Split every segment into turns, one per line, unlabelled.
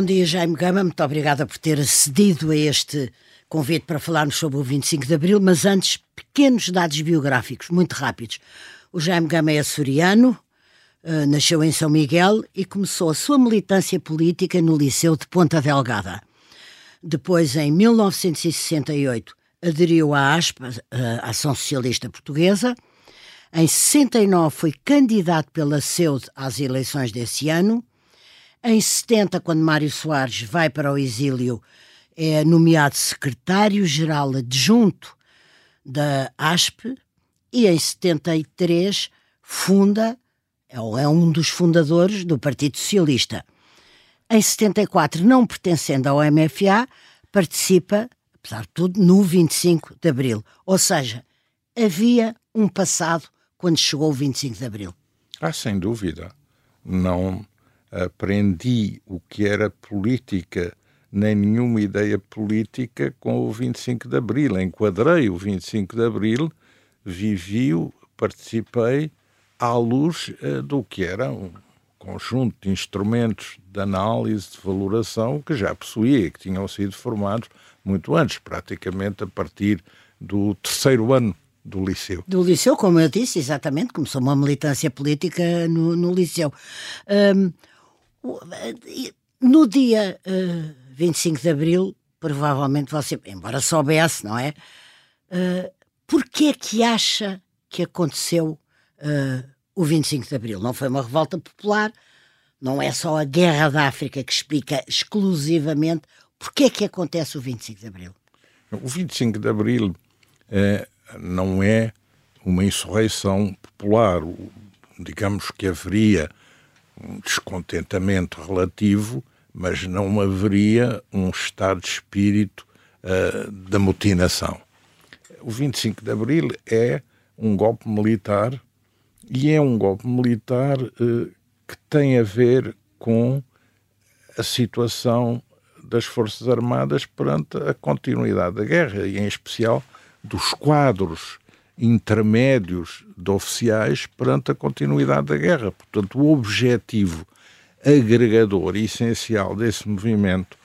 Bom dia, Jaime Gama. Muito obrigada por ter acedido a este convite para falarmos sobre o 25 de Abril, mas antes, pequenos dados biográficos, muito rápidos. O Jaime Gama é açoriano, uh, nasceu em São Miguel e começou a sua militância política no Liceu de Ponta Delgada. Depois, em 1968, aderiu à ASPA, a Ação Socialista Portuguesa. Em 69 foi candidato pela SEUD às eleições desse ano. Em 70, quando Mário Soares vai para o exílio, é nomeado secretário-geral adjunto da ASP e em 73 funda, ou é um dos fundadores do Partido Socialista. Em 74, não pertencendo ao MFA, participa, apesar de tudo, no 25 de Abril. Ou seja, havia um passado quando chegou o 25 de Abril.
Ah, sem dúvida. Não aprendi o que era política, nem nenhuma ideia política com o 25 de Abril. Enquadrei o 25 de Abril, vivi-o, participei à luz uh, do que era um conjunto de instrumentos de análise, de valoração que já possuía que tinham sido formados muito antes, praticamente a partir do terceiro ano do Liceu.
Do Liceu, como eu disse, exatamente, começou uma militância política no, no Liceu. Um, no dia uh, 25 de Abril, provavelmente você, embora soubesse, não é? Uh, Porquê é que acha que aconteceu uh, o 25 de Abril. Não foi uma revolta popular, não é só a Guerra da África que explica exclusivamente porque é que acontece o 25 de Abril.
O 25 de Abril é, não é uma insurreição popular. Digamos que haveria um descontentamento relativo, mas não haveria um estado de espírito uh, da mutinação. O 25 de Abril é um golpe militar e é um golpe militar eh, que tem a ver com a situação das Forças Armadas perante a continuidade da guerra e, em especial, dos quadros intermédios de oficiais perante a continuidade da guerra. Portanto, o objetivo agregador e essencial desse movimento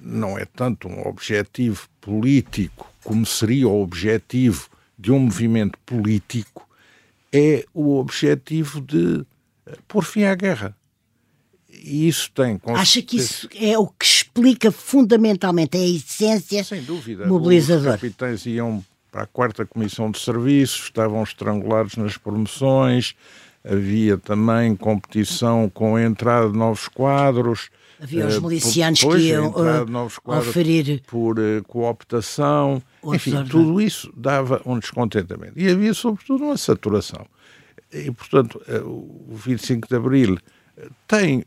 não é tanto um objetivo político como seria o objetivo de um movimento político, é o objetivo de pôr fim à guerra. E isso tem.
Acha que isso é o que explica fundamentalmente a essência Sem dúvida. mobilizadora?
Os capitães iam para a quarta comissão de serviços, estavam estrangulados nas promoções, havia também competição com a entrada de novos quadros.
Havia os eh, milicianos que iam uh, oferir
por uh, cooptação. Enfim, tudo isso dava um descontentamento. E havia, sobretudo, uma saturação. E, portanto, o 25 de Abril tem,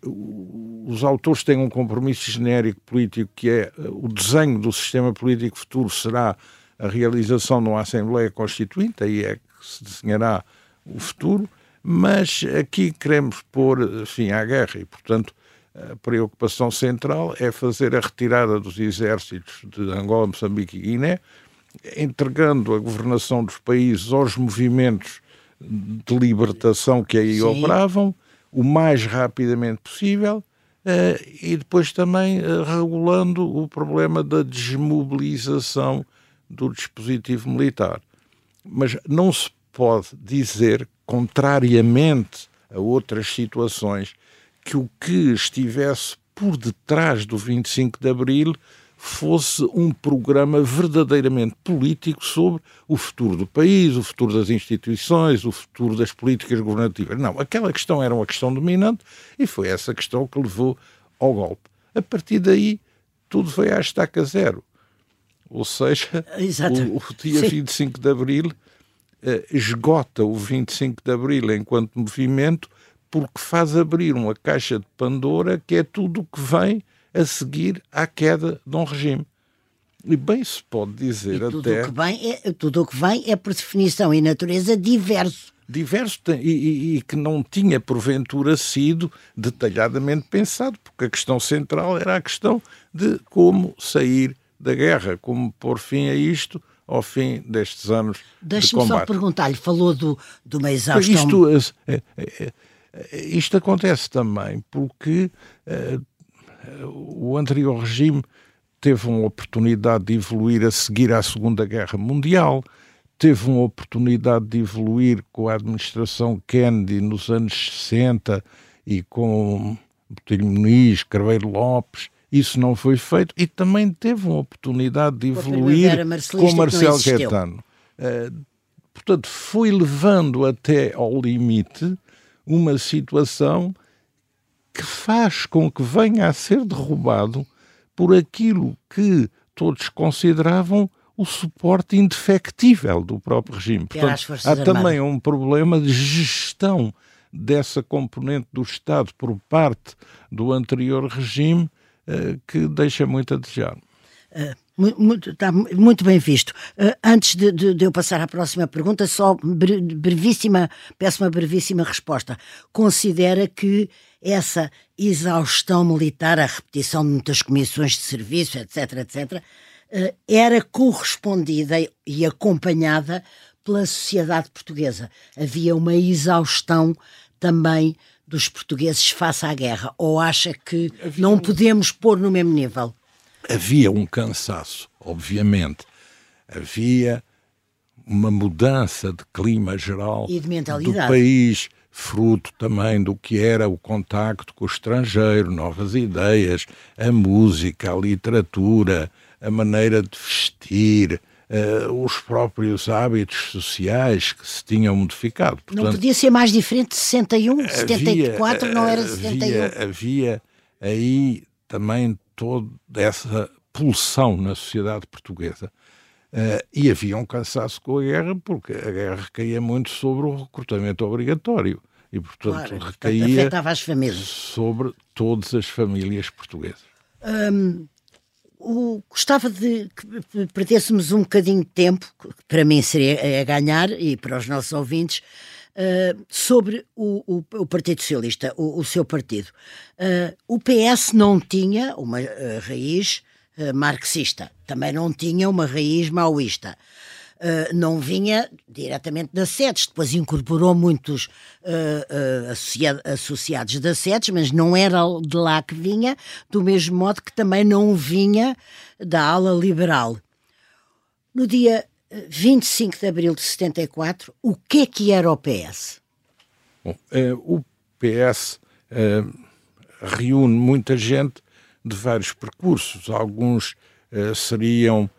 os autores têm um compromisso genérico político que é o desenho do sistema político futuro será a realização de uma Assembleia Constituinte, aí é que se desenhará o futuro, mas aqui queremos pôr fim à guerra e, portanto, a preocupação central é fazer a retirada dos exércitos de Angola, Moçambique e Guiné, entregando a governação dos países aos movimentos de libertação que aí Sim. operavam, o mais rapidamente possível, uh, e depois também uh, regulando o problema da desmobilização do dispositivo militar. Mas não se pode dizer, contrariamente a outras situações, que o que estivesse por detrás do 25 de Abril fosse um programa verdadeiramente político sobre o futuro do país, o futuro das instituições, o futuro das políticas governativas. Não, aquela questão era uma questão dominante e foi essa questão que levou ao golpe. A partir daí, tudo foi à estaca zero. Ou seja, o, o, dia Sim. 25 de Abril eh, esgota o 25 de Abril enquanto movimento porque faz abrir uma caixa de Pandora que é tudo o que vem a seguir à queda de um regime. E bem se pode dizer
e tudo
até.
O que vem é, tudo o que vem é, por definição e natureza, diverso.
Diverso e, e, e, que não tinha, porventura, sido detalhadamente pensado, porque a questão central era a questão de como sair da guerra, como pôr fim a isto ao fim destes anos
Deixe-me de combate.
só
perguntar-lhe, falou do, do uma exaustão...
Isto, é, é, é, isto acontece também porque o anterior regime teve uma oportunidade de evoluir a seguir à Segunda Guerra Mundial, teve uma oportunidade de evoluir com a administração Kennedy nos anos 60 e com Botelho Muniz, Carveiro Lopes, isso não foi feito e também teve uma oportunidade de evoluir com Marcelo Caetano. Uh, portanto, foi levando até ao limite uma situação que faz com que venha a ser derrubado por aquilo que todos consideravam o suporte indefectível do próprio regime. Portanto, há
Armadas.
também um problema de gestão dessa componente do Estado por parte do anterior regime que deixa muito a desejar.
Uh, muito, está muito bem visto. Uh, antes de, de, de, eu passar à próxima pergunta, só brevíssima, peço uma brevíssima resposta. Considera que essa exaustão militar, a repetição de muitas comissões de serviço, etc., etc., era correspondida e acompanhada pela sociedade portuguesa. Havia uma exaustão também dos portugueses face à guerra? Ou acha que Havia não podemos pôr no mesmo nível?
havia um cansaço, obviamente. Havia uma mudança de clima geral
de
do país, fruto também do que era o contacto com o estrangeiro, novas ideias, a música, a literatura, a maneira de vestir, uh, os próprios hábitos sociais que se tinham modificado.
Portanto, não podia ser mais diferente de 61, havia, 74 não era 71.
Havia, havia aí também toda essa pulsão na sociedade portuguesa. Uh, e havia um cansaço com a guerra, porque a guerra recaía muito sobre o recrutamento obrigatório. E, portanto, claro, recaía sobre todas as famílias portuguesas.
Um, o, gostava de que perdêssemos um bocadinho de tempo, que para mim seria a ganhar e para os nossos ouvintes, Uh, sobre o, o, o, Partido Socialista, o, o seu partido. Uh, o PS não tinha uma uh, raiz marxista, também não tinha uma raiz maoísta. Não vinha diretamente das sedes, depois incorporou muitos associa associados das sedes, mas não era de lá que vinha, do mesmo modo que também não vinha da ala liberal. No dia 25 de abril de 74, o que é que era o PS?
Bom, eh, o PS eh, reúne muita gente de vários percursos. Alguns eh, seriam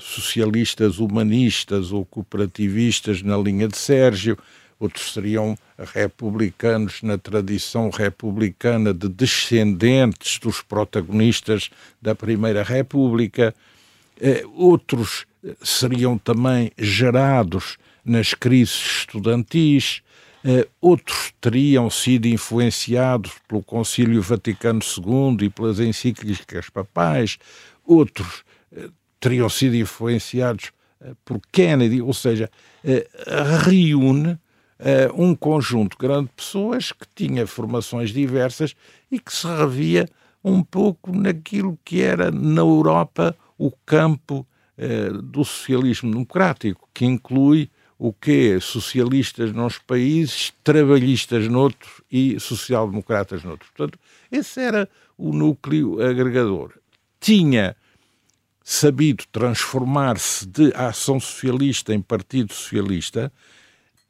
socialistas humanistas ou cooperativistas na linha de Sérgio, outros seriam republicanos na tradição republicana de descendentes dos protagonistas da Primeira República, outros seriam também gerados nas crises estudantis, eh, outros teriam sido influenciados pelo Concílio Vaticano II e pelas encíclicas papais, outros eh, teriam sido influenciados eh, por Kennedy, ou seja, reúne um conjunto grande de pessoas que tinha formações diversas e que se revia um pouco naquilo que era na Europa o campo eh, do socialismo democrático, que inclui o que socialistas nos países, trabalhistas noutros e social-democratas noutros. Portanto, esse era o núcleo agregador. Tinha sabido transformar-se de ação socialista em partido socialista,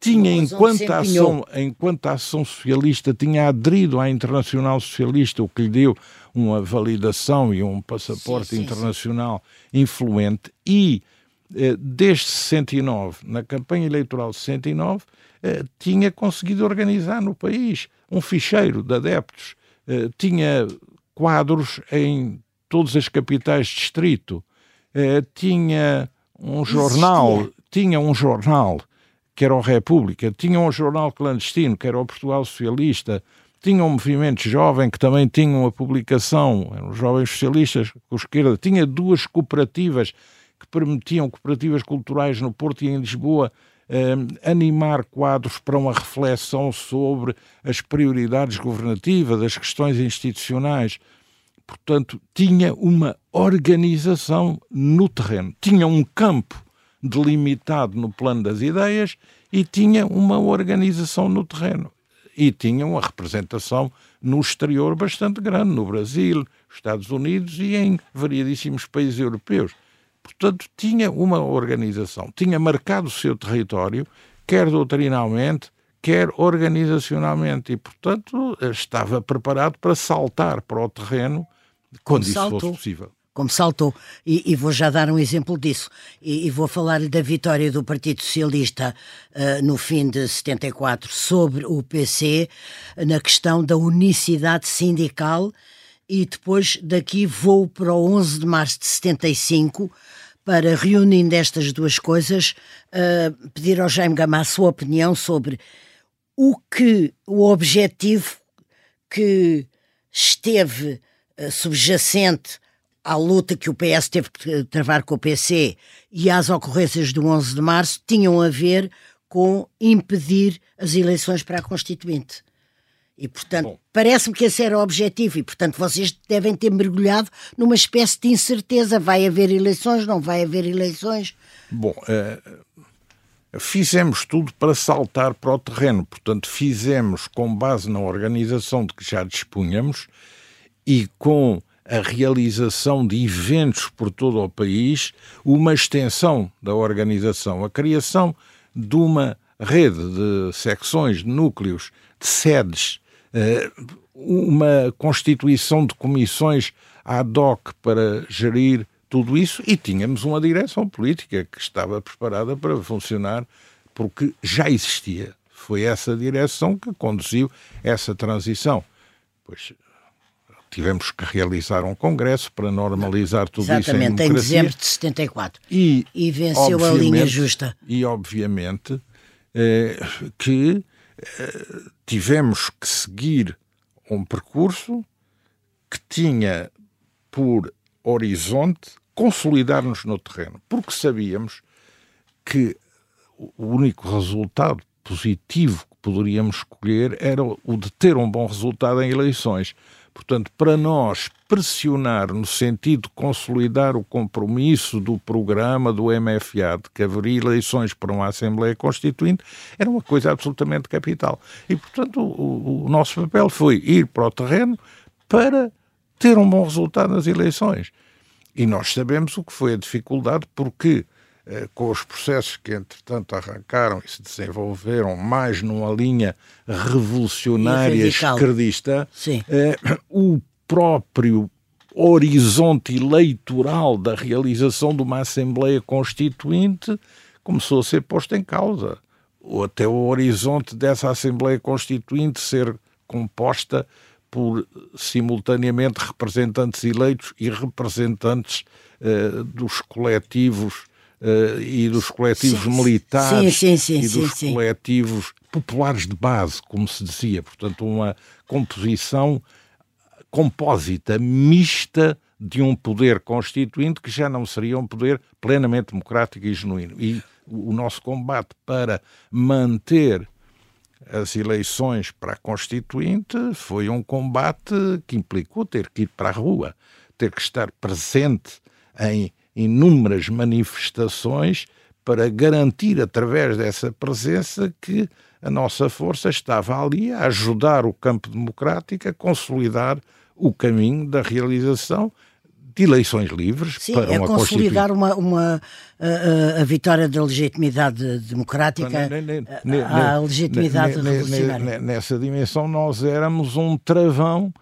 tinha, enquanto a, ação, enquanto a ação socialista, tinha aderido à Internacional Socialista, o que lhe deu uma validação e um passaporte sim, sim, internacional sim. influente, e eh, desde 69, na campanha eleitoral de 69, eh, tinha conseguido organizar no país um ficheiro de adeptos, eh, tinha quadros em todas as capitais de distrito, tinha um jornal, tinha um jornal que era o República, tinha um jornal clandestino, que era o Portugal Socialista, tinha um movimento jovem que também tinha uma publicação, eram os jovens socialistas com esquerda, tinha duas cooperativas que permitiam, cooperativas culturais no Porto e em Lisboa, eh, animar quadros para uma reflexão sobre as prioridades governativas, as questões institucionais. Portanto, tinha uma organização no terreno, tinha um campo delimitado no plano das ideias e tinha uma organização no terreno. E tinha uma representação no exterior bastante grande, no Brasil, Estados Unidos e em variadíssimos países europeus. Portanto, tinha uma organização, tinha marcado o seu território, quer doutrinalmente, quer organizacionalmente, e, portanto, estava preparado para saltar para o terreno quando isso fosse possível
como saltou. E, e, vou já dar um exemplo disso. E, e vou falar da vitória do Partido Socialista uh, no fim de 74 sobre o PC na questão da unicidade sindical. E depois daqui vou para o 11 de março de 75 para, reunindo estas duas coisas, uh, pedir ao Jaime Gama a sua opinião sobre o que o objetivo que esteve subjacente à luta que o PS teve que travar com o PC e às ocorrências do 11 de março tinham a ver com impedir as eleições para a Constituinte. E, portanto, parece-me que esse era o objetivo, e, portanto, vocês devem ter mergulhado numa espécie de incerteza: vai haver eleições, não vai haver eleições?
Bom, uh, fizemos tudo para saltar para o terreno, portanto, fizemos com base na organização de que já dispunhamos e com a realização de eventos por todo o país, uma extensão da organização, a criação de uma rede de secções, de núcleos, de sedes, eh, uma constituição de comissões ad hoc para gerir tudo isso e tínhamos uma direção política que estava preparada para funcionar porque já existia. Foi essa direção que conduziu essa transição. Pois tivemos que realizar um congresso para normalizar tudo
Exatamente,
isso em
democracia. em dezembro de 74.
E,
e venceu a linha justa.
E, obviamente, eh, que eh, tivemos que seguir um percurso que tinha por horizonte consolidar-nos no terreno, porque sabíamos que o único resultado positivo que poderíamos escolher era o de ter um bom resultado em eleições. Portanto, para nós pressionar no sentido de consolidar o compromisso do programa do MFA de que haveria eleições para uma Assembleia Constituinte era uma coisa absolutamente capital. E, portanto, o, o nosso papel foi ir para o terreno para ter um bom resultado nas eleições. E nós sabemos o que foi a dificuldade, porque com os processos que, entretanto, arrancaram e se desenvolveram mais numa linha revolucionária esquerdista, eh, o próprio horizonte eleitoral da realização de uma Assembleia Constituinte começou a ser posto em causa. Ou até o horizonte dessa Assembleia Constituinte ser composta por simultaneamente representantes eleitos e representantes eh, dos coletivos uh, e dos coletivos sim, militares
sim, sim,
e dos coletivos populares de base, como se dizia. Portanto, uma composição compósita, mista de um poder constituinte que já não seria um poder plenamente democrático e genuíno. E o nosso combate para manter as eleições para a Constituinte foi um combate que implicou ter que ir para a rua, ter que estar presente em inúmeras manifestações para garantir, através dessa presença, que a nossa força estava ali a ajudar o campo democrático a consolidar o caminho da realização de eleições livres
Sim,
para
é
uma
consolidar uma, uma a, a, vitória da legitimidade democrática, a, legitimidade revolucionária.
Nessa dimensão nós éramos um travão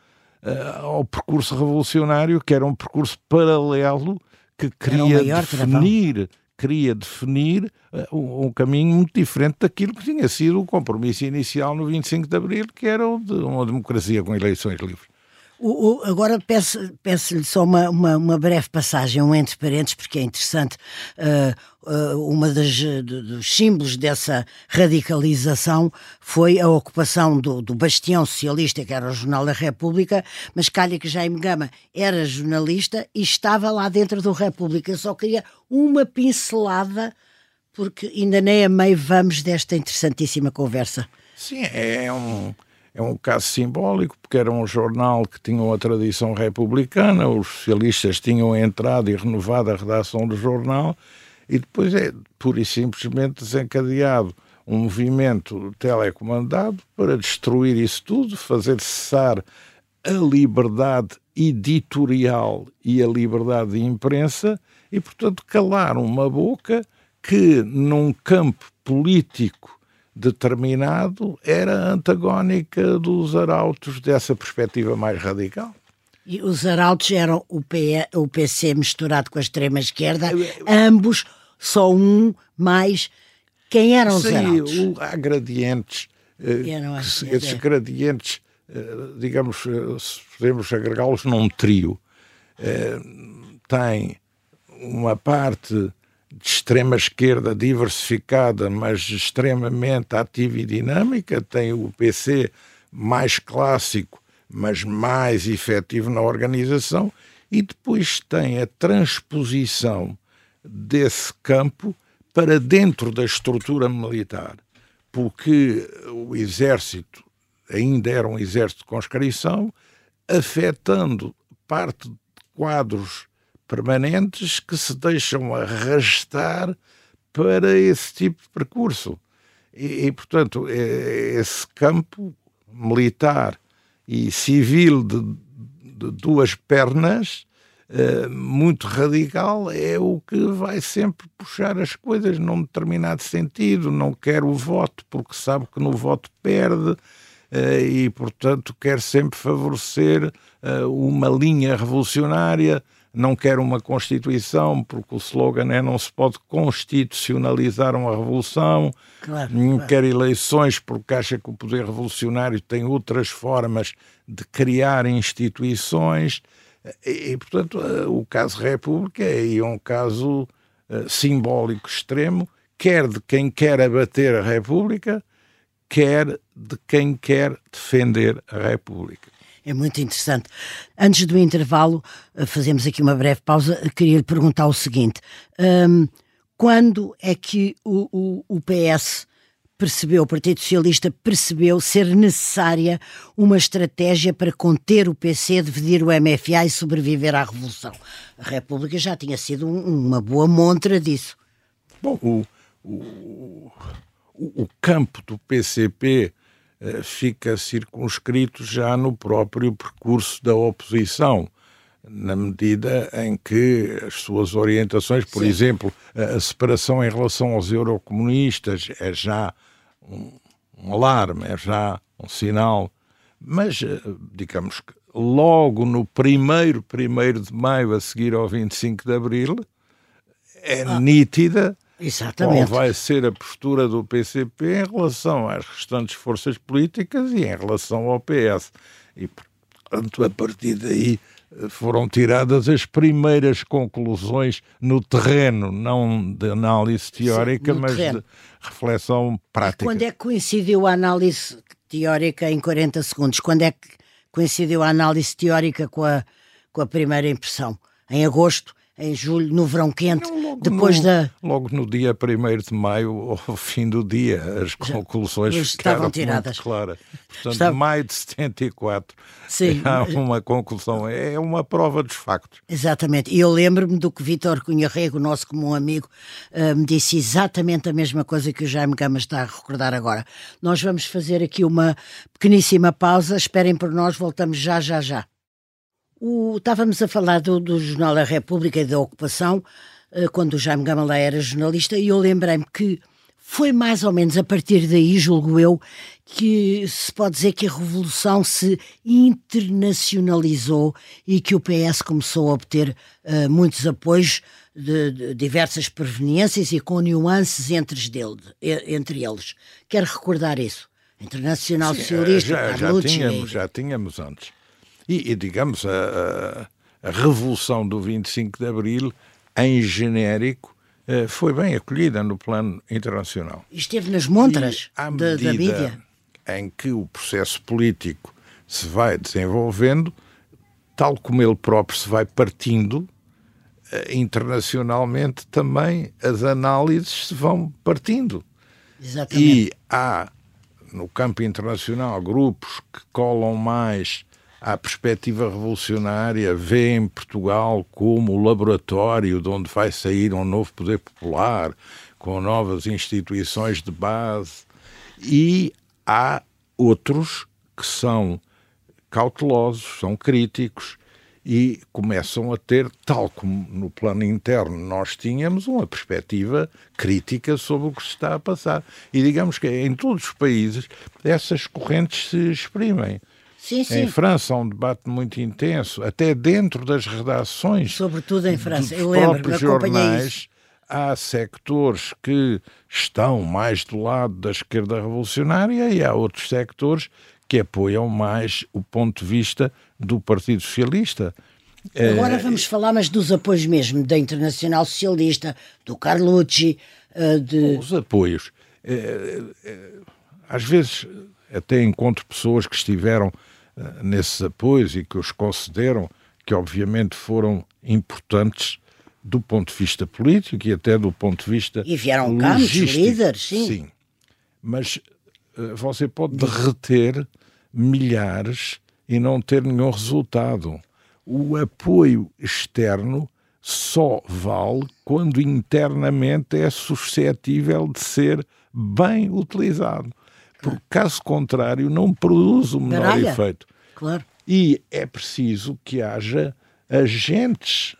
uh, ao percurso revolucionário, que era um percurso paralelo que queria definir, queria definir uh, um, um, caminho muito diferente daquilo que tinha sido o compromisso inicial no 25 de Abril, que era o de uma democracia com eleições livres.
O, o, agora peço-lhe peço só uma, uma, uma, breve passagem, um entre parênteses, porque é interessante. Uh, uh, uma das dos símbolos dessa radicalização foi a ocupação do, do bastião socialista, que era o Jornal da República, mas calha que Jaime Gama era jornalista e estava lá dentro do República. Eu só queria uma pincelada, porque ainda nem a meio vamos desta interessantíssima conversa.
Sim, é um é um caso simbólico, porque era um jornal que tinha uma tradição republicana, os socialistas tinham entrado e renovado a redação do jornal, e depois é pura e simplesmente desencadeado um movimento telecomandado para destruir isso tudo, fazer cessar a liberdade editorial e a liberdade de imprensa e, portanto, calar uma boca que, num campo político determinado, era antagónica dos arautos dessa perspectiva mais radical.
E os arautos eram o, P, o PC misturado com a extrema-esquerda, ambos, só um mais. Quem eram os Sim, arautos?
há gradientes. Eh, assim, esses é. gradientes, eh, digamos, eh, se podemos agregá-los num trio, tem uma parte de extrema esquerda diversificada, mas extremamente ativa e dinâmica, tem o PC mais clássico, mas mais efetivo na organização, e depois tem a transposição desse campo para dentro da estrutura militar, porque o exército ainda era um exército de conscrição, afetando parte de quadros permanentes que se deixam arrastar para esse tipo de percurso. E, e portanto, esse campo militar e civil de, de duas pernas, uh, muito radical, é o que vai sempre puxar as coisas num determinado sentido. Não quer o voto, porque sabe que no voto perde, uh, e, portanto, quer sempre favorecer uh, uma linha revolucionária não quer uma Constituição, porque o slogan é não se pode constitucionalizar uma revolução, claro, não claro. quer eleições, porque acha que o poder revolucionário tem outras formas de criar instituições. E, e portanto, eh, o caso República é um caso uh, simbólico extremo, quer de quem quer abater a República, quer de quem quer defender a República.
É muito interessante. Antes do intervalo, eh, fazemos aqui uma breve pausa. Queria lhe perguntar o seguinte: um, quando é que o, o, o PS percebeu, o Partido Socialista percebeu ser necessária uma estratégia para conter o PC, dividir o MFA e sobreviver à Revolução. A República já tinha sido um, uma boa montra disso.
Bom, o, o, o campo do PCP eh, fica circunscrito já no próprio percurso da oposição, na medida em que as suas orientações, por Sim. exemplo, a, separação em relação aos eurocomunistas é já um, um alarme, é já um sinal, mas eh, digamos que logo no primeiro, primeiro de maio a seguir ao 25 de abril, é ah. nítida
Exatamente.
Qual vai ser a postura do PCP em relação às restantes forças políticas e em relação ao PS. E, portanto, a partir daí eh, foram tiradas as primeiras conclusões no terreno, não de análise teórica, Sim, mas terreno. de reflexão prática.
Quando é que coincidiu a análise teórica em 40 segundos? Quando é que coincidiu a análise teórica com a, com a primeira impressão? Em agosto em julho, no verão quente, depois
no,
da.
Logo no dia 1 de maio, ao fim do dia, as conclusões estavam tiradas. claras. Portanto, Estava... maio de 74 Sim. há uma conclusão, é uma prova dos factos.
Exatamente. E eu lembro-me do que Vítor Cunha Rego, nosso comum amigo, uh, me disse exatamente a mesma coisa que o Jaime Gama está a recordar agora. Nós vamos fazer aqui uma pequeníssima pausa, esperem por nós, voltamos já, já, já. O, estávamos a falar do, do, Jornal da República e da ocupação, uh, quando o Jaime Gamalé era jornalista, e eu lembrei-me que foi mais ou menos a partir daí, julgo eu, que se pode dizer que a revolução se internacionalizou e que o PS começou a obter uh, muitos apoios de, de, diversas proveniências e com nuances entre, dele, entre eles. Quero recordar isso. Internacional Sim, Socialista,
já, já, tínhamos, já tínhamos antes. E, e digamos, a, a, Revolução do 25 de Abril, em genérico, eh, foi bem acolhida no plano internacional.
Esteve nas montras da, da mídia?
Em que o processo político se vai desenvolvendo, tal como ele próprio se vai partindo, eh, internacionalmente também as análises se vão partindo.
Exatamente.
E há, no campo internacional, grupos que colam mais à perspectiva revolucionária, vê em Portugal como o laboratório de onde vai sair um novo poder popular, com novas instituições de base, e há outros que são cautelosos, são críticos e começam a ter, tal como no plano interno nós tínhamos, uma perspectiva crítica sobre o que se está a passar. E digamos que em todos os países essas correntes se exprimem.
Sim, sim.
Em França há um debate muito intenso, até dentro das redações.
Sobretudo em França,
dos
eu lembro,
próprios jornais. Isso. Há sectores que estão mais do lado da esquerda revolucionária e há outros sectores que apoiam mais o ponto de vista do Partido Socialista.
Agora vamos falar, mas dos apoios mesmo da Internacional Socialista, do Carlucci, eh, de...
Os apoios. Eh, eh, às vezes até encontro pessoas que estiveram nesses apoios e que os concederam, que obviamente foram importantes do ponto de vista político e até do ponto de vista
E vieram cá muitos líderes, sim.
Sim, mas você pode derreter milhares e não ter nenhum resultado. O apoio externo só vale quando internamente é suscetível de ser bem utilizado. Porque, caso contrário, não produz o menor
Baralha.
efeito.
Claro.
E é preciso que haja agentes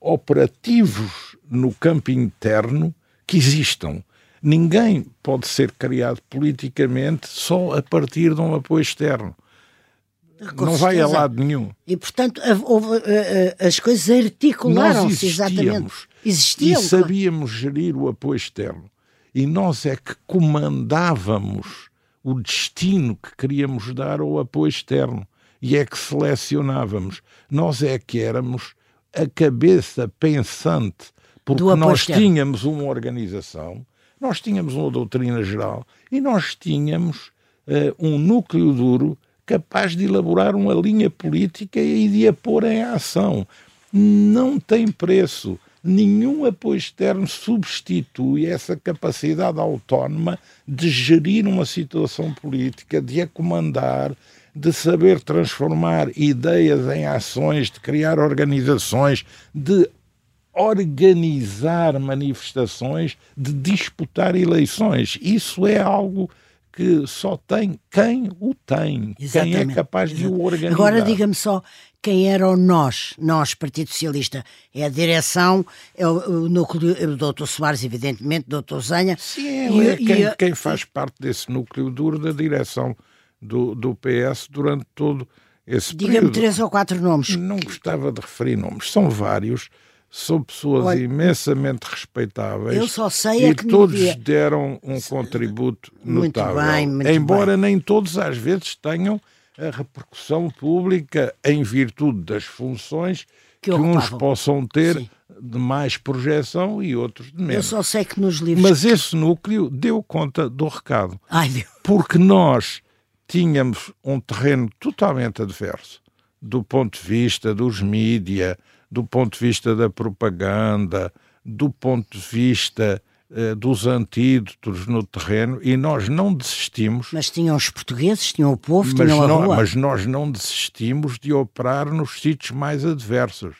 operativos no campo interno que existam. Ninguém pode ser criado politicamente só a partir de um apoio externo.
Com
não vai a
certeza.
lado nenhum.
E, portanto, eh, eh, as coisas articularam-se exatamente. Existiam.
e
claro.
sabíamos gerir o apoio externo. E nós é que comandávamos o destino que queríamos dar ao apoio externo. E é que selecionávamos. Nós é que éramos a cabeça pensante. Porque nós tínhamos uma organização, nós tínhamos uma doutrina geral e nós tínhamos eh, um núcleo duro capaz de elaborar uma linha política e de a pôr em ação. Não tem preço. Nenhum apoio externo substitui essa capacidade autónoma de gerir uma situação política, de a comandar, de saber transformar ideias em ações, de criar organizações, de organizar manifestações, de disputar eleições. Isso é algo que só tem quem o tem, quem é
Exatamente.
capaz de o organizar.
Agora diga-me só quem eram nós, nós, Partido Socialista. É a direção, é o, o núcleo, é o Dr. Soares, evidentemente, Dr. Zanha.
Sim, é,
E-
é
e
quem,
a-
quem faz parte desse núcleo duro da direção do, do PS durante todo esse
Diga-me
período.
três ou quatro nomes.
Não gostava de referir nomes, são vários, são pessoas
Olha,
imensamente respeitáveis.
eu só sei é
e
que
todos
dia-
deram um contributo
Muito
notável.
bem, muito
Embora nem todos às vezes tenham a repercussão pública em virtude das funções
Que
que, uns possam ter
Sim.
de mais projeção e outros de
Eu
menos.
só sei que nos livros.
Mas esse núcleo deu conta do recado
Ai, Deus.
porque nós tínhamos um terreno totalmente adverso do ponto de vista dos mídia, do ponto de vista da propaganda, do ponto de vista eh, dos antídotos no terreno e nós não desistimos,
Mas tinham os portugueses, tinham o povo, tinham a
nó-
rua.
mas nós não desistimos de operar nos sítios mais adversos.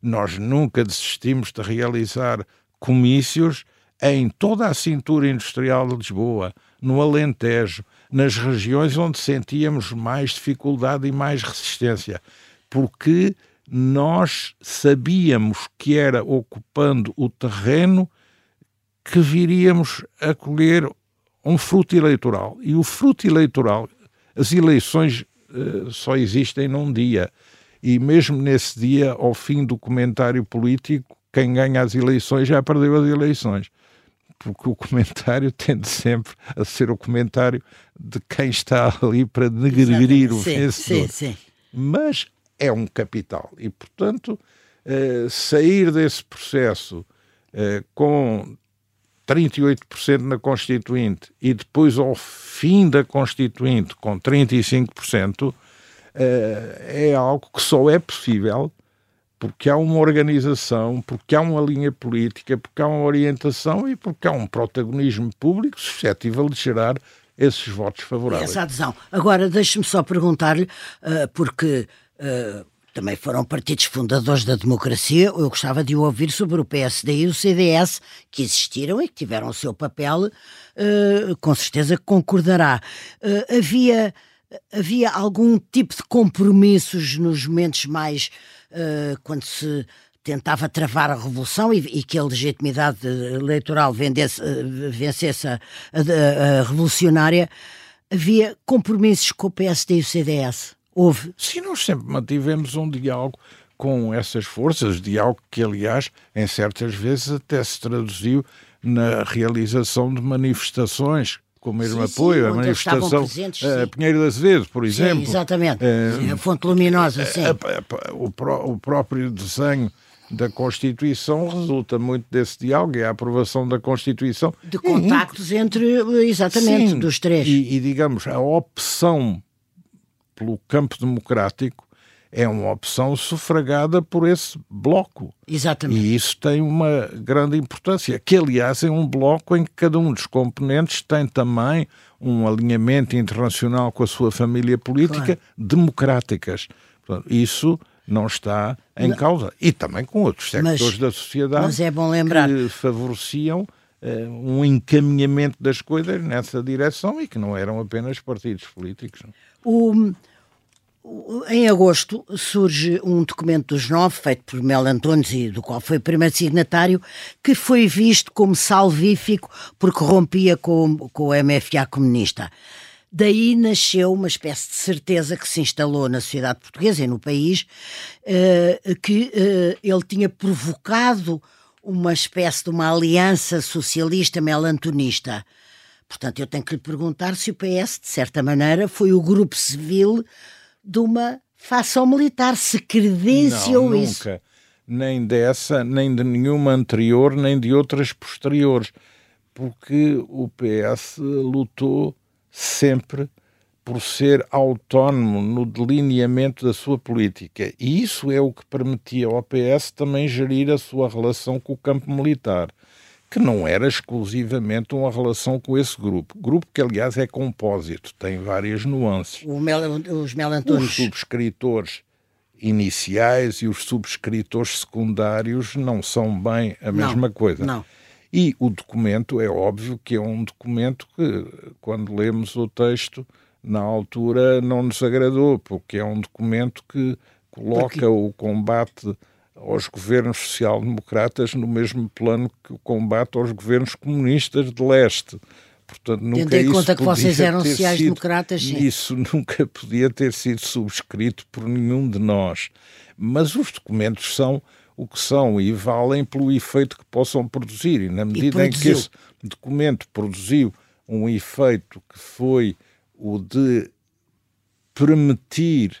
Nós nunca desistimos de realizar comícios em toda a cintura industrial de Lisboa, no Alentejo, nas regiões onde sentíamos mais dificuldade e mais resistência, porque nós sabíamos que era ocupando o terreno que viríamos a colher um fruto eleitoral. E o fruto eleitoral, as eleições eh, só existem num dia. E mesmo nesse dia, ao fim do comentário político, quem ganha as eleições já perdeu as eleições. Porque o comentário tende sempre a ser o comentário de quem está ali para negrir o
sim,
vencedor
sim, sim.
mas é um capital e, portanto, eh, sair desse processo eh, com 38% na Constituinte e depois ao fim da Constituinte com 35%, eh, é algo que só é possível porque há uma organização, porque há uma linha política, porque há uma orientação e porque há um protagonismo público suscetível de gerar esses votos favoráveis.
Essa adesão. Agora, deixe-me só perguntar-lhe, porque ah, também foram partidos fundadores da democracia, eu gostava de ouvir sobre o PSD e o CDS, que existiram e que tiveram o seu papel, ah, com certeza concordará. Ah, havia havia algum tipo de compromissos nos momentos mais uh, quando se tentava travar a revolução e, e que a legitimidade eleitoral vendesse, uh, vencesse a, a, a, revolucionária, havia compromissos com o PSD e o CDS? Houve?
Sim, nós sempre mantivemos um diálogo com essas forças, diálogo que, aliás, em certas vezes até se traduziu na realização de manifestações com o mesmo sim, apoio, sim, a manifestação uh, Pinheiro de Azevedo, por exemplo.
Sim, exatamente, uh, a fonte luminosa, sim.
Uh, o, o, próprio desenho da Constituição resulta muito desse diálogo, é a aprovação da Constituição.
De contactos entre, exatamente, sim, dos três.
E, e, digamos, a opção pelo campo democrático é uma opção sufragada por esse bloco.
Exatamente.
E isso tem uma grande importância, que aliás é um bloco em que cada um dos componentes tem também um alinhamento internacional com a sua família política claro. democráticas. Portanto, isso não está em causa. E também com outros sectores mas, da sociedade
mas é bom lembrar.
que favoreciam uh, um encaminhamento das coisas nessa direção e que não eram apenas partidos políticos.
O, em agosto surge um documento dos nove, feito por Mel Antunes e do qual foi o primeiro signatário, que foi visto como salvífico porque rompia com, com o MFA comunista. Daí nasceu uma espécie de certeza que se instalou na sociedade portuguesa e no país, uh, que uh, ele tinha provocado uma espécie de uma aliança socialista melantonista. Portanto, eu tenho que lhe perguntar se o PS, de certa maneira, foi o grupo civil de uma facção militar, se credenciou
Não,
isso.
Nunca. Nem dessa, nem de nenhuma anterior, nem de outras posteriores. Porque o PS lutou sempre por ser autónomo no delineamento da sua política. E isso é o que permitia ao PS também gerir a sua relação com o campo militar que não era exclusivamente uma relação com esse grupo. Grupo que, aliás, é compósito, tem várias nuances.
Mel, os Melantones.
Os subscritores iniciais e os subscritores secundários não são bem a mesma
não,
coisa.
Não.
E o documento é óbvio que é um documento que, quando lemos o texto, na altura não nos agradou, porque é um documento que coloca porque... o combate aos governos social-democratas no mesmo plano que o combate aos governos comunistas de leste. Portanto, nunca Tendo
em conta que vocês eram sociais-democratas, sim.
Isso nunca podia ter sido subscrito por nenhum de nós. Mas os documentos são o que são e valem pelo efeito que possam produzir. E na medida e em que esse documento produziu um efeito que foi o de permitir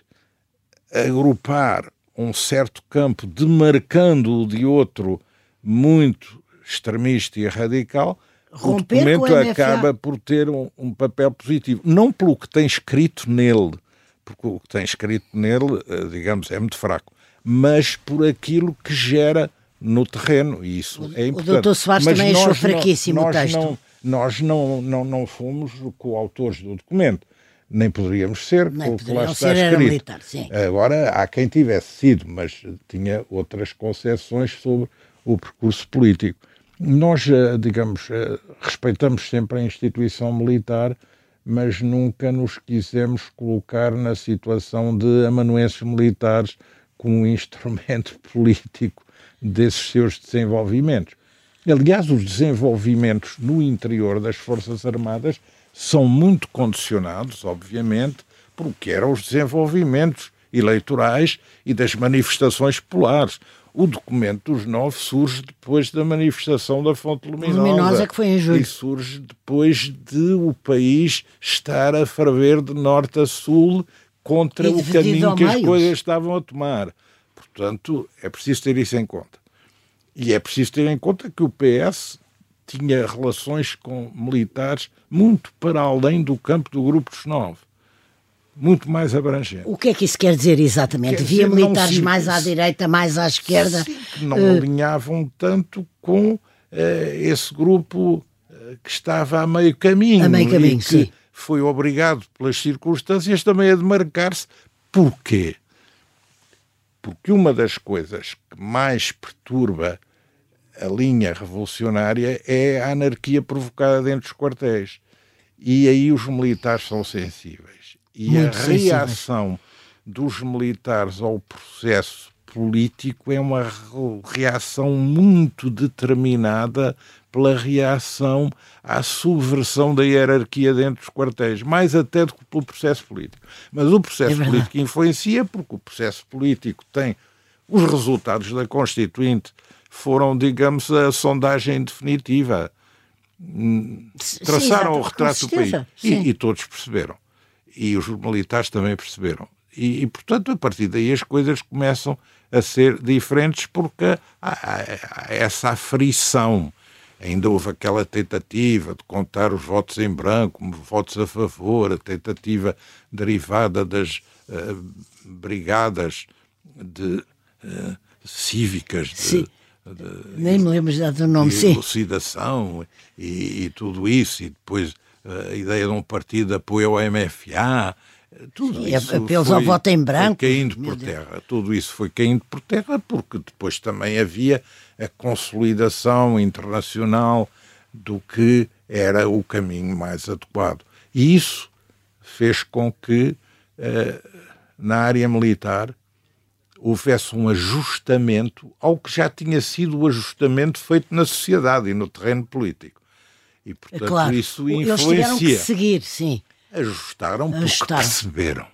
agrupar um certo campo, demarcando-o de outro muito extremista e radical, Romper o documento acaba por ter um, um, papel positivo. Não pelo que tem escrito nele, porque o que tem escrito nele, eh, digamos, é muito fraco, mas por aquilo que gera no terreno, e isso é importante. O
doutor Soares mas também achou fraquíssimo
não,
o texto.
Não, nós não, não, não fomos coautores do documento nem poderíamos ser,
nem
porque lá está ser, escrito. Militar, Agora, há quem tivesse sido, mas tinha outras concepções sobre o percurso político. Nós, eh, digamos, eh, respeitamos sempre a instituição militar, mas nunca nos quisemos colocar na situação de amanuenses militares como um instrumento político desses seus desenvolvimentos. Aliás, os desenvolvimentos no interior das Forças Armadas são muito condicionados, obviamente, por que eram os desenvolvimentos eleitorais e das manifestações populares. O documento dos nove surge depois da manifestação da Fonte Luminosa.
Luminosa que foi em julho.
E surge depois de o país estar a ferver de norte a sul contra o caminho que as coisas estavam a tomar. Portanto, é preciso ter isso em conta. E é preciso ter em conta que o PS tinha relações com militares muito para além do campo do Grupo dos Nove. Muito mais abrangente.
O que é que isso quer dizer exatamente? Quer Havia dizer, militares se, mais à direita, mais à esquerda?
Sim, que não uh... alinhavam tanto com uh, esse grupo uh, que estava a meio caminho.
A meio caminho,
e que
sim.
Foi obrigado pelas circunstâncias também a demarcar-se. Porquê? Porque uma das coisas que mais perturba a linha revolucionária é a anarquia provocada dentro dos quartéis. E aí os militares são sensíveis. E Muito a reação dos militares ao processo político é uma reação muito determinada pela reação à subversão da hierarquia dentro dos quartéis, mais até do que pelo processo político. Mas o processo é político influencia porque o processo político tem os resultados da Constituinte foram, digamos, a sondagem definitiva. Traçaram Sim, o retrato do país. E, e, todos perceberam. E os militares também perceberam. E, e, portanto, a partir daí as coisas começam a ser diferentes porque há, há, há essa aflição. Ainda houve aquela tentativa de contar os votos em branco como votos a favor, a tentativa derivada das uh, brigadas de, uh, cívicas de,
de, Nem me lembro já do nome,
sim. Elucidação e, e, tudo isso, e depois a ideia de um partido de apoio ao MFA, tudo sim, isso
apelos ao voto em branco.
caindo por terra. Tudo isso foi caindo por terra porque depois também havia a consolidação internacional do que era o caminho mais adequado. E isso fez com que, eh, na área militar, houvesse um ajustamento ao que já tinha sido o ajustamento feito na sociedade e no terreno político. E, portanto, claro. isso influencia. Eles tiveram que
seguir, sim.
Ajustaram porque Ajustaram. perceberam.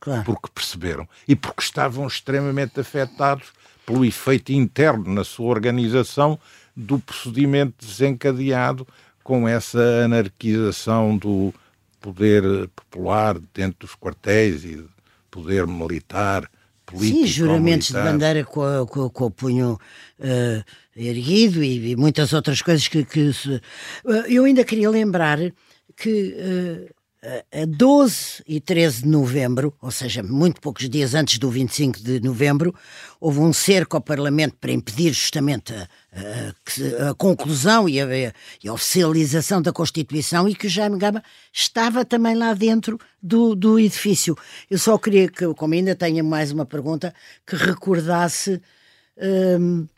Claro. Porque perceberam. E porque estavam extremamente afetados pelo efeito interno na sua organização do procedimento desencadeado com essa anarquização do poder popular dentro dos quartéis e poder militar político.
Sim, juramentos de bandeira com, a, com, com o punho uh, erguido e, e, muitas outras coisas que. que se, uh, eu ainda queria lembrar que. A 12 e 13 de novembro, ou seja, muito poucos dias antes do 25 de novembro, houve um cerco ao Parlamento para impedir justamente a, a, a conclusão e a, a, oficialização da Constituição e que o Jaime Gama estava também lá dentro do, do edifício. Eu só queria que, como ainda tenho mais uma pergunta, que recordasse, hum,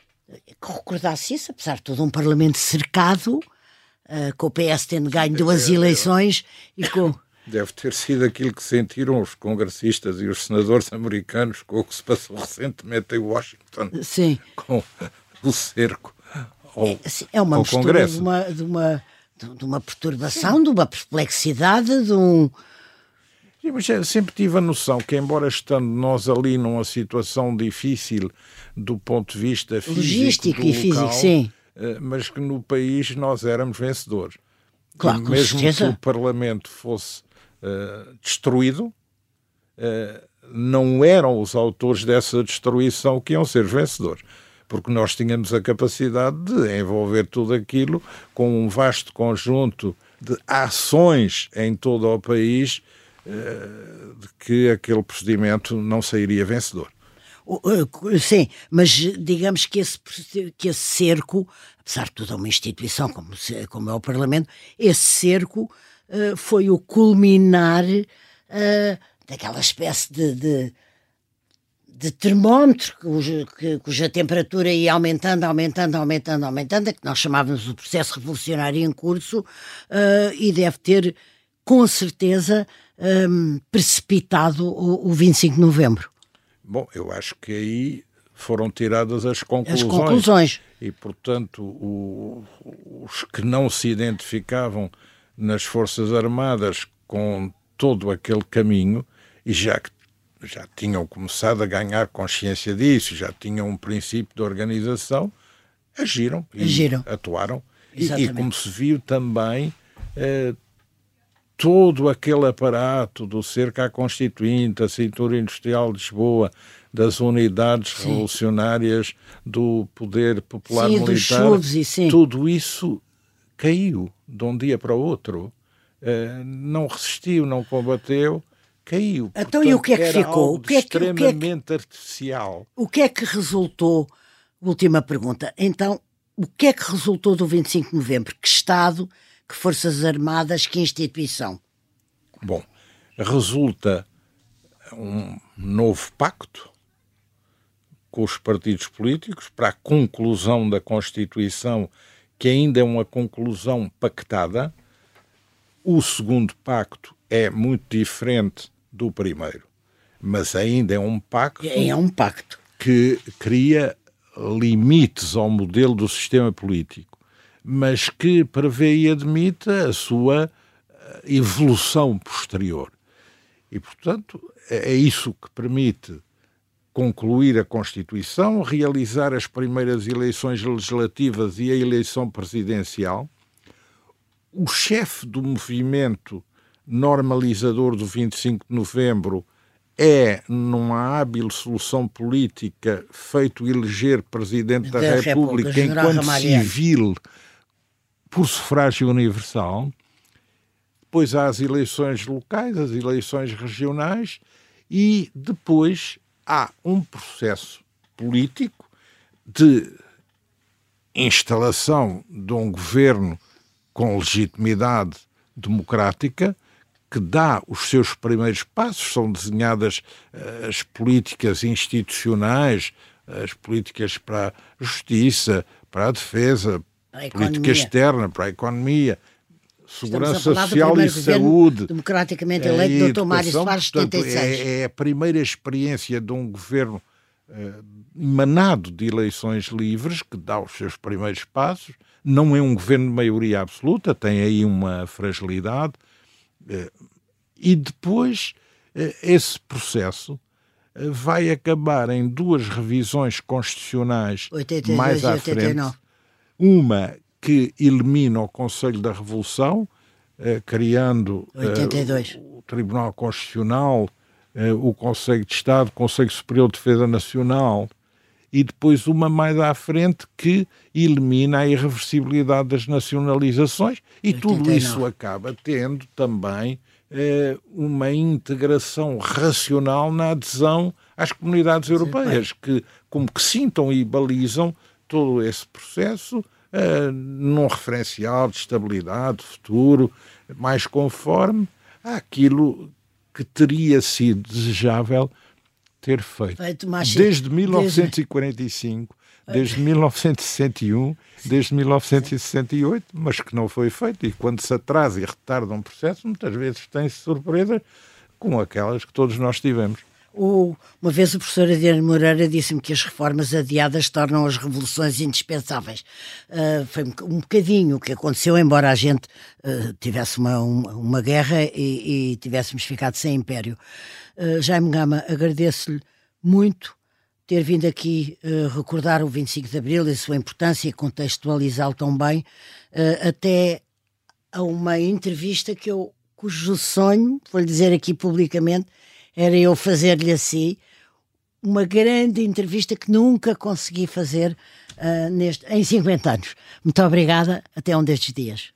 que recordasse isso, apesar de todo um Parlamento cercado, uh, com o PS tendo ganho duas eleições e com.
Deve ter sido aquilo que sentiram os congressistas e os senadores americanos com o que se passou recentemente em Washington.
Sim.
Com o cerco ao,
é, é uma mistura
Congresso.
De uma, de uma, de uma perturbação, Sim. de uma perplexidade, de um.
Sim, mas sempre tive a noção que, embora estando nós ali numa situação difícil do ponto de vista físico,
logístico e local, físico, sim
mas que no país nós éramos vencedores.
Claro,
mesmo que o Parlamento fosse uh, destruído, uh, não eram os autores dessa destruição que iam ser vencedores. Porque nós tínhamos a capacidade de envolver tudo aquilo com um vasto conjunto de ações em todo o país uh, de que aquele procedimento não sairia vencedor.
Sim, mas digamos que esse, que esse cerco, apesar de tudo é uma instituição como, como é o Parlamento, esse cerco uh, foi o culminar uh, daquela espécie de, de, de termómetro cuja, cuja temperatura ia aumentando, aumentando, aumentando, aumentando, que nós chamávamos o processo revolucionário em curso, uh, e deve ter, com certeza, um, precipitado o, o 25 de novembro.
Bom, eu acho que aí foram tiradas as conclusões.
As conclusões.
E, portanto, o, os que não se identificavam nas Forças Armadas com todo aquele caminho, e já que já tinham começado a ganhar consciência disso, já tinham um princípio de organização, agiram,
agiram.
atuaram. E, e, como se viu também, eh, todo aquele aparato do cerco à Constituinte, a cintura industrial de Lisboa, das unidades sim. revolucionárias do poder popular sim, militar,
sim.
tudo isso caiu de um dia para o outro. Uh, não resistiu, não combateu, caiu.
Então Portanto, e o que é que ficou? O que é que,
extremamente o que é que, artificial.
O que é que resultou? Última pergunta. Então, o que é que resultou do 25 de novembro? Que Estado que Forças Armadas, que instituição?
Bom, resulta um novo pacto com os partidos políticos para a conclusão da Constituição, que ainda é uma conclusão pactada. O segundo pacto é muito diferente do primeiro. Mas ainda é um pacto.
É um pacto.
Que cria limites ao modelo do sistema político, mas que prevê e admite a sua eh, evolução posterior. E, portanto, é, é isso que permite concluir a Constituição, realizar as primeiras eleições legislativas e a eleição presidencial. O chefe do movimento normalizador do 25 de novembro é, numa hábil solução política, feito eleger Presidente da, da República, República enquanto civil por sufrágio universal. Depois há as eleições locais, as eleições regionais e depois há um processo político de instalação de um governo com legitimidade democrática que dá os seus primeiros passos, são desenhadas uh, as políticas institucionais, as políticas para a justiça, para a defesa, política externa, para a economia, segurança social e saúde.
Democraticamente é eleito, Dr. Mário Soares, 76.
É, é, a primeira experiência de um governo uh, emanado de eleições livres, que dá os seus primeiros passos. Não é um governo de maioria absoluta, tem aí uma fragilidade eh, e depois eh, esse processo vai acabar em duas revisões constitucionais 82 mais à frente. Uma que elimina o Conselho da Revolução, criando o Tribunal Constitucional, o Conselho de Estado, o Conselho Superior de Defesa Nacional, e depois uma mais à frente que elimina a irreversibilidade das nacionalizações e 89. tudo isso acaba tendo também eh, uma integração racional na adesão às comunidades europeias, que como que sintam e balizam todo esse processo eh, num referencial de estabilidade futuro, mais conforme àquilo que teria sido desejável ter feito. feito desde 1945, desde, desde 1961, desde 1968, mas que não foi feito. E quando se atrasa e retarda um processo, muitas vezes tem-se surpresas como aquelas que todos nós tivemos.
Uma vez o professor Adriano Moreira disse-me que as reformas adiadas tornam as revoluções indispensáveis. Uh, foi um bocadinho o que aconteceu, embora a gente uh, tivesse uma, uma, uma guerra e, e, tivéssemos ficado sem império. Uh, Jaime Gama, agradeço-lhe muito ter vindo aqui recordar o 25 de Abril e a sua importância e contextualizá-lo tão bem, até a uma entrevista que eu, cujo sonho, vou-lhe dizer aqui publicamente, era eu fazer-lhe assim uma grande entrevista que nunca consegui fazer uh, neste, em 50 anos. Muito obrigada, até um destes dias.